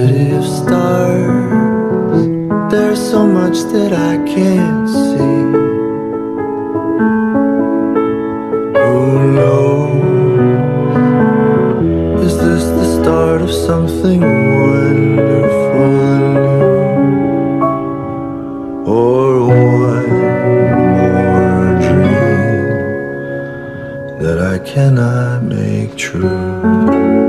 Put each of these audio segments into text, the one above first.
primitive stars There's so much that I can't see. Who knows? Is this the start of something wonderful? Or one more dream That I cannot make true?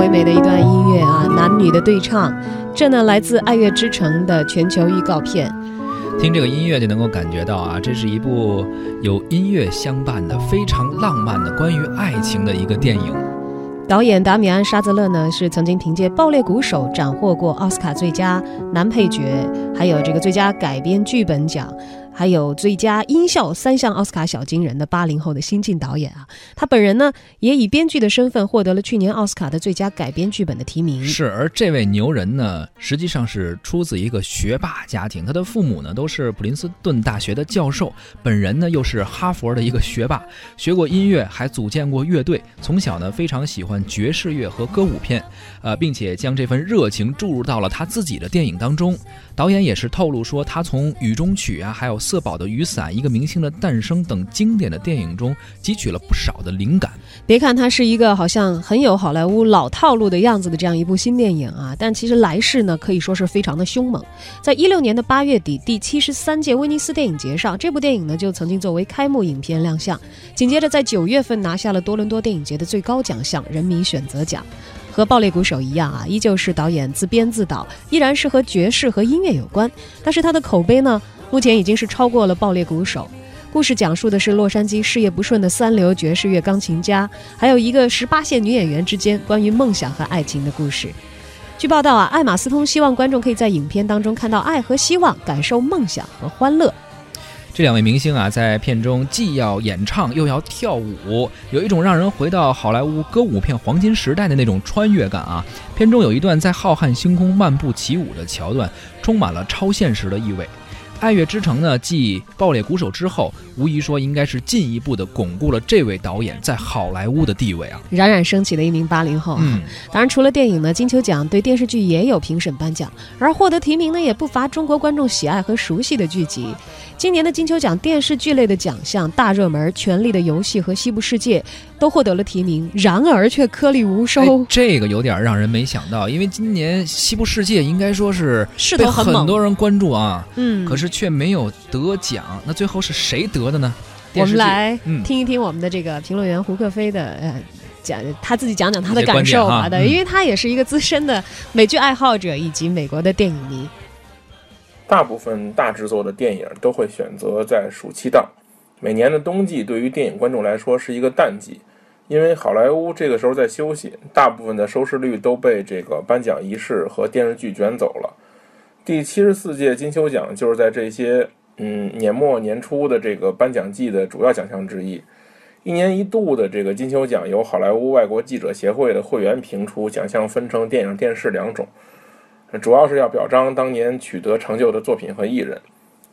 唯美的一段音乐啊，男女的对唱，这呢来自《爱乐之城》的全球预告片。听这个音乐就能够感觉到啊，这是一部有音乐相伴的非常浪漫的关于爱情的一个电影。导演达米安·沙泽勒呢，是曾经凭借《爆裂鼓手》斩获过奥斯卡最佳男配角，还有这个最佳改编剧本奖。还有最佳音效三项奥斯卡小金人的八零后的新晋导演啊，他本人呢也以编剧的身份获得了去年奥斯卡的最佳改编剧本的提名。是，而这位牛人呢，实际上是出自一个学霸家庭，他的父母呢都是普林斯顿大学的教授，本人呢又是哈佛的一个学霸，学过音乐，还组建过乐队，从小呢非常喜欢爵士乐和歌舞片，呃，并且将这份热情注入到了他自己的电影当中。导演也是透露说，他从《雨中曲》啊，还有。色宝的雨伞、一个明星的诞生等经典的电影中汲取了不少的灵感。别看它是一个好像很有好莱坞老套路的样子的这样一部新电影啊，但其实来势呢可以说是非常的凶猛。在一六年的八月底，第七十三届威尼斯电影节上，这部电影呢就曾经作为开幕影片亮相。紧接着在九月份拿下了多伦多电影节的最高奖项人民选择奖。和《爆裂鼓手》一样啊，依旧是导演自编自导，依然是和爵士和音乐有关，但是他的口碑呢？目前已经是超过了《爆裂鼓手》。故事讲述的是洛杉矶事业不顺的三流爵士乐钢琴家，还有一个十八线女演员之间关于梦想和爱情的故事。据报道啊，艾玛斯通希望观众可以在影片当中看到爱和希望，感受梦想和欢乐。这两位明星啊，在片中既要演唱又要跳舞，有一种让人回到好莱坞歌舞片黄金时代的那种穿越感啊。片中有一段在浩瀚星空漫步起舞的桥段，充满了超现实的意味。《爱乐之城》呢，继《爆裂鼓手》之后，无疑说应该是进一步的巩固了这位导演在好莱坞的地位啊！冉冉升起的一名八零后。嗯，当然，除了电影呢，金球奖对电视剧也有评审颁奖，而获得提名呢，也不乏中国观众喜爱和熟悉的剧集。今年的金球奖电视剧类的奖项大热门，《权力的游戏》和《西部世界》都获得了提名，然而却颗粒无收。这个有点让人没想到，因为今年《西部世界》应该说是被很多人关注啊，嗯，可是却没有得奖。那最后是谁得的呢？我们来听一听我们的这个评论员胡克飞的呃讲，他自己讲讲他的感受吧的，因为他也是一个资深的美剧爱好者以及美国的电影迷。大部分大制作的电影都会选择在暑期档。每年的冬季对于电影观众来说是一个淡季，因为好莱坞这个时候在休息，大部分的收视率都被这个颁奖仪式和电视剧卷走了。第七十四届金球奖就是在这些嗯年末年初的这个颁奖季的主要奖项之一。一年一度的这个金球奖由好莱坞外国记者协会的会员评出，奖项分成电影、电视两种。主要是要表彰当年取得成就的作品和艺人。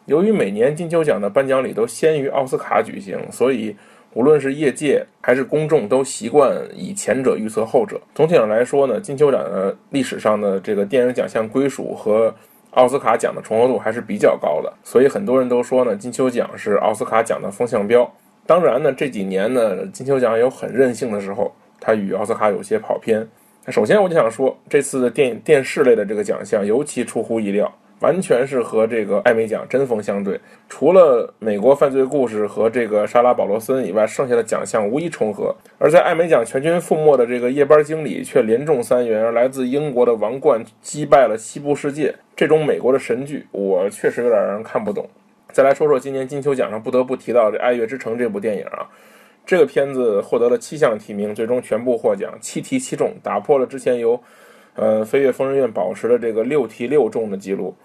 由于每年金球奖的颁奖礼都先于奥斯卡举行，所以无论是业界还是公众都习惯以前者预测后者。总体上来说呢，金球奖的历史上的这个电影奖项归属和奥斯卡奖的重合度还是比较高的，所以很多人都说呢，金球奖是奥斯卡奖的风向标。当然呢，这几年呢，金球奖有很任性的时候，它与奥斯卡有些跑偏。那首先，我就想说，这次的电影电视类的这个奖项尤其出乎意料，完全是和这个艾美奖针锋相对。除了美国犯罪故事和这个莎拉保罗森以外，剩下的奖项无一重合。而在艾美奖全军覆没的这个夜班经理却连中三元，而来自英国的王冠击败了西部世界这种美国的神剧，我确实有点让人看不懂。再来说说今年金球奖上不得不提到的《爱乐之城》这部电影啊。这个片子获得了七项提名，最终全部获奖，七提七中，打破了之前由，呃，飞跃疯人院保持了这个六提六中的记录。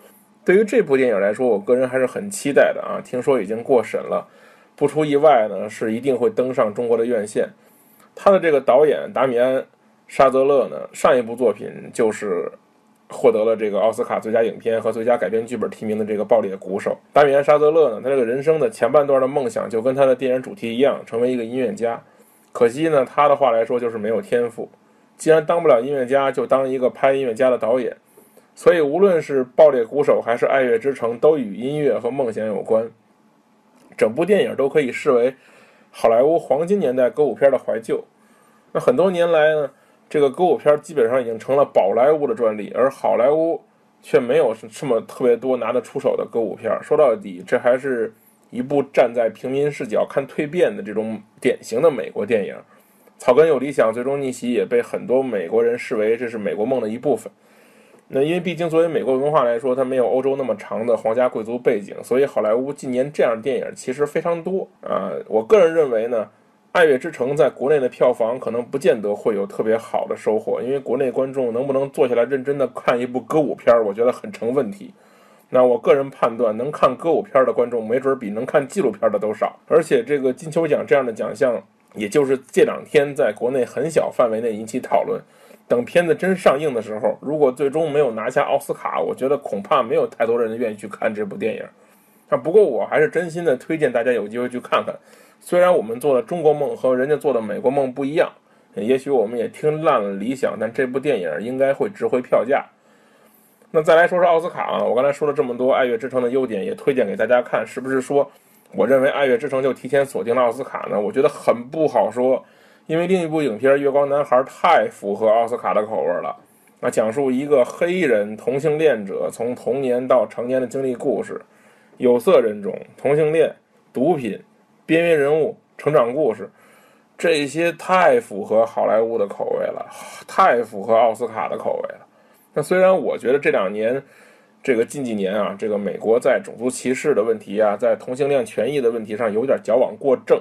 对于这部电影来说，我个人还是很期待的啊！听说已经过审了，不出意外呢，是一定会登上中国的院线。他的这个导演达米安·沙泽勒呢，上一部作品就是。获得了这个奥斯卡最佳影片和最佳改编剧本提名的这个《爆裂鼓手》，达米安·沙泽勒呢，他这个人生的前半段的梦想就跟他的电影主题一样，成为一个音乐家。可惜呢，他的话来说就是没有天赋。既然当不了音乐家，就当一个拍音乐家的导演。所以无论是《爆裂鼓手》还是《爱乐之城》，都与音乐和梦想有关。整部电影都可以视为好莱坞黄金年代歌舞片的怀旧。那很多年来呢，这个歌舞片基本上已经成了宝莱坞的专利，而好莱坞却没有这么特别多拿得出手的歌舞片。说到底，这还是一部站在平民视角看蜕变的这种典型的美国电影。草根有理想，最终逆袭也被很多美国人视为这是美国梦的一部分。那因为毕竟作为美国文化来说，它没有欧洲那么长的皇家贵族背景，所以好莱坞近年这样的电影其实非常多啊。我个人认为呢，《爱乐之城》在国内的票房可能不见得会有特别好的收获，因为国内观众能不能坐下来认真的看一部歌舞片，我觉得很成问题。那我个人判断，能看歌舞片的观众，没准比能看纪录片的都少。而且这个金球奖这样的奖项。也就是这两天在国内很小范围内引起讨论，等片子真上映的时候，如果最终没有拿下奥斯卡，我觉得恐怕没有太多人愿意去看这部电影。啊，不过我还是真心的推荐大家有机会去看看。虽然我们做的中国梦和人家做的美国梦不一样，也许我们也听烂了理想，但这部电影应该会值回票价。那再来说说奥斯卡啊，我刚才说了这么多《爱乐之城》的优点，也推荐给大家看，是不是说？我认为《爱乐之城》就提前锁定了奥斯卡呢，我觉得很不好说，因为另一部影片《月光男孩》太符合奥斯卡的口味了。那讲述一个黑人同性恋者从童年到成年的经历故事，有色人种、同性恋、毒品、边缘人物、成长故事，这些太符合好莱坞的口味了，太符合奥斯卡的口味了。那虽然我觉得这两年。这个近几年啊，这个美国在种族歧视的问题啊，在同性恋权益的问题上有点矫枉过正，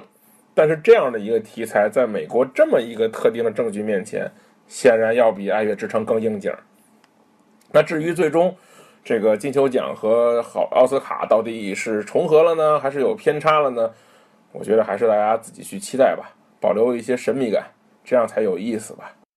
但是这样的一个题材，在美国这么一个特定的证据面前，显然要比《爱乐之城》更应景。那至于最终这个金球奖和好奥斯卡到底是重合了呢，还是有偏差了呢？我觉得还是大家自己去期待吧，保留一些神秘感，这样才有意思吧。